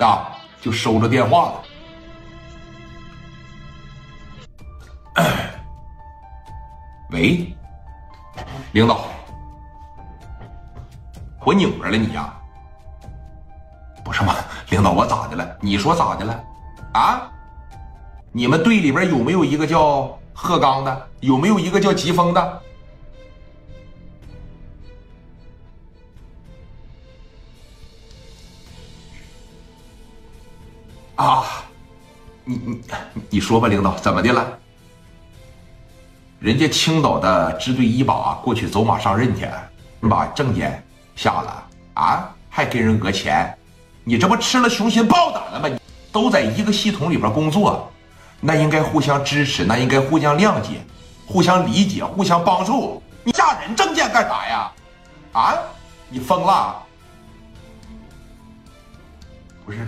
啊，就收着电话了。喂，领导，我拧着了你呀？不是吗？领导，我咋的了？你说咋的了？啊？你们队里边有没有一个叫贺刚的？有没有一个叫疾风的？啊，你你你说吧，领导，怎么的了？人家青岛的支队一把过去走马上任去，把证件下了啊，还给人讹钱，你这不吃了雄心豹胆了吗？都在一个系统里边工作，那应该互相支持，那应该互相谅解，互相理解，互相帮助。你下人证件干啥呀？啊，你疯了？不是。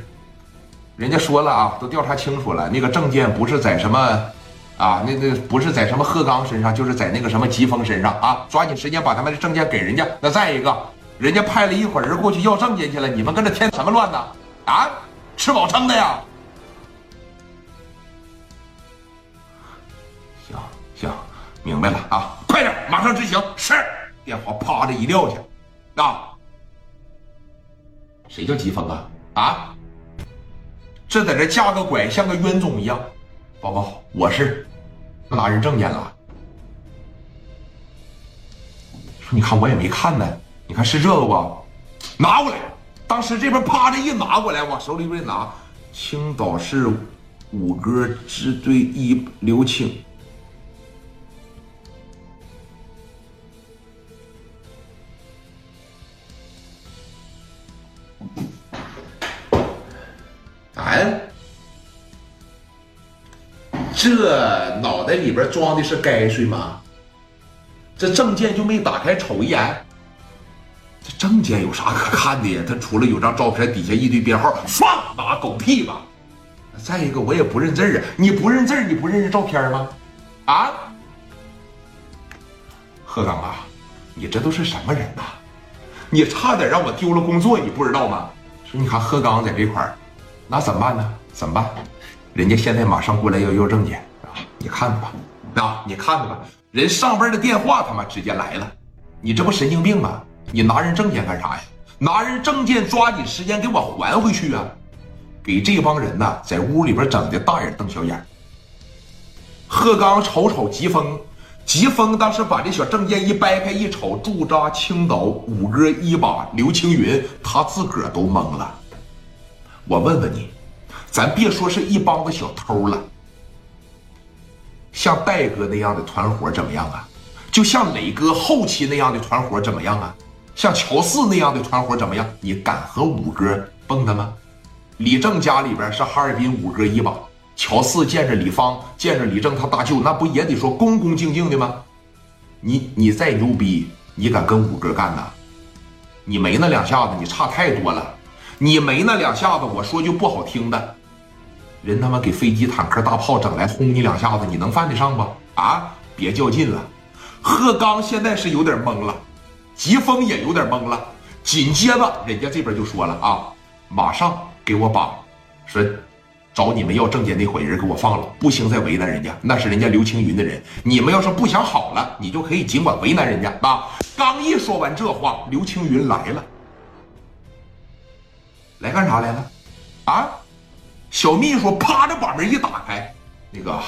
人家说了啊，都调查清楚了，那个证件不是在什么，啊，那那不是在什么贺刚身上，就是在那个什么疾风身上啊！抓紧时间把他们的证件给人家。那再一个，人家派了一伙人过去要证件去了，你们跟着添什么乱呢？啊，吃饱撑的呀？行行，明白了啊，快点，马上执行。是，电话啪的一撂下，啊，谁叫疾风啊？啊？这在这架个拐，像个冤种一样。宝宝，我是拿人证件了。你看我也没看呢，你看是这个吧？拿过来。当时这边啪的一拿过来，往手里边拿。青岛市五哥支队一刘青。这脑袋里边装的是该睡吗？这证件就没打开瞅一眼。这证件有啥可看的呀？他除了有张照片，底下一堆编号，放拿狗屁吧！再一个，我也不认字啊！你不认字，你不认识照片吗？啊？贺刚啊，你这都是什么人呐？你差点让我丢了工作，你不知道吗？说你看贺刚在这块儿，那怎么办呢？怎么办？人家现在马上过来要要证件啊！你看着吧，啊，你看着吧，人上边的电话他妈直接来了，你这不神经病吗？你拿人证件干啥呀？拿人证件，抓紧时间给我还回去啊！给这帮人呐，在屋里边整的大眼瞪小眼。贺刚瞅瞅疾风，疾风当时把这小证件一掰开一瞅，驻扎青岛五哥一把刘青云，他自个儿都懵了。我问问你。咱别说是一帮子小偷了，像戴哥那样的团伙怎么样啊？就像磊哥后期那样的团伙怎么样啊？像乔四那样的团伙怎么样？你敢和五哥蹦跶吗？李正家里边是哈尔滨五哥一把，乔四见着李芳，见着李正他大舅，那不也得说恭恭敬敬的吗？你你再牛逼，你敢跟五哥干呐？你没那两下子，你差太多了。你没那两下子，我说句不好听的。人他妈给飞机、坦克、大炮整来轰你两下子，你能犯得上吗？啊！别较劲了。贺刚现在是有点懵了，疾风也有点懵了。紧接着，人家这边就说了啊，马上给我把说找你们要证件那伙人给我放了，不行再为难人家，那是人家刘青云的人。你们要是不想好了，你就可以尽管为难人家啊。刚一说完这话，刘青云来了，来干啥来了？啊？小秘书啪的把门一打开，那个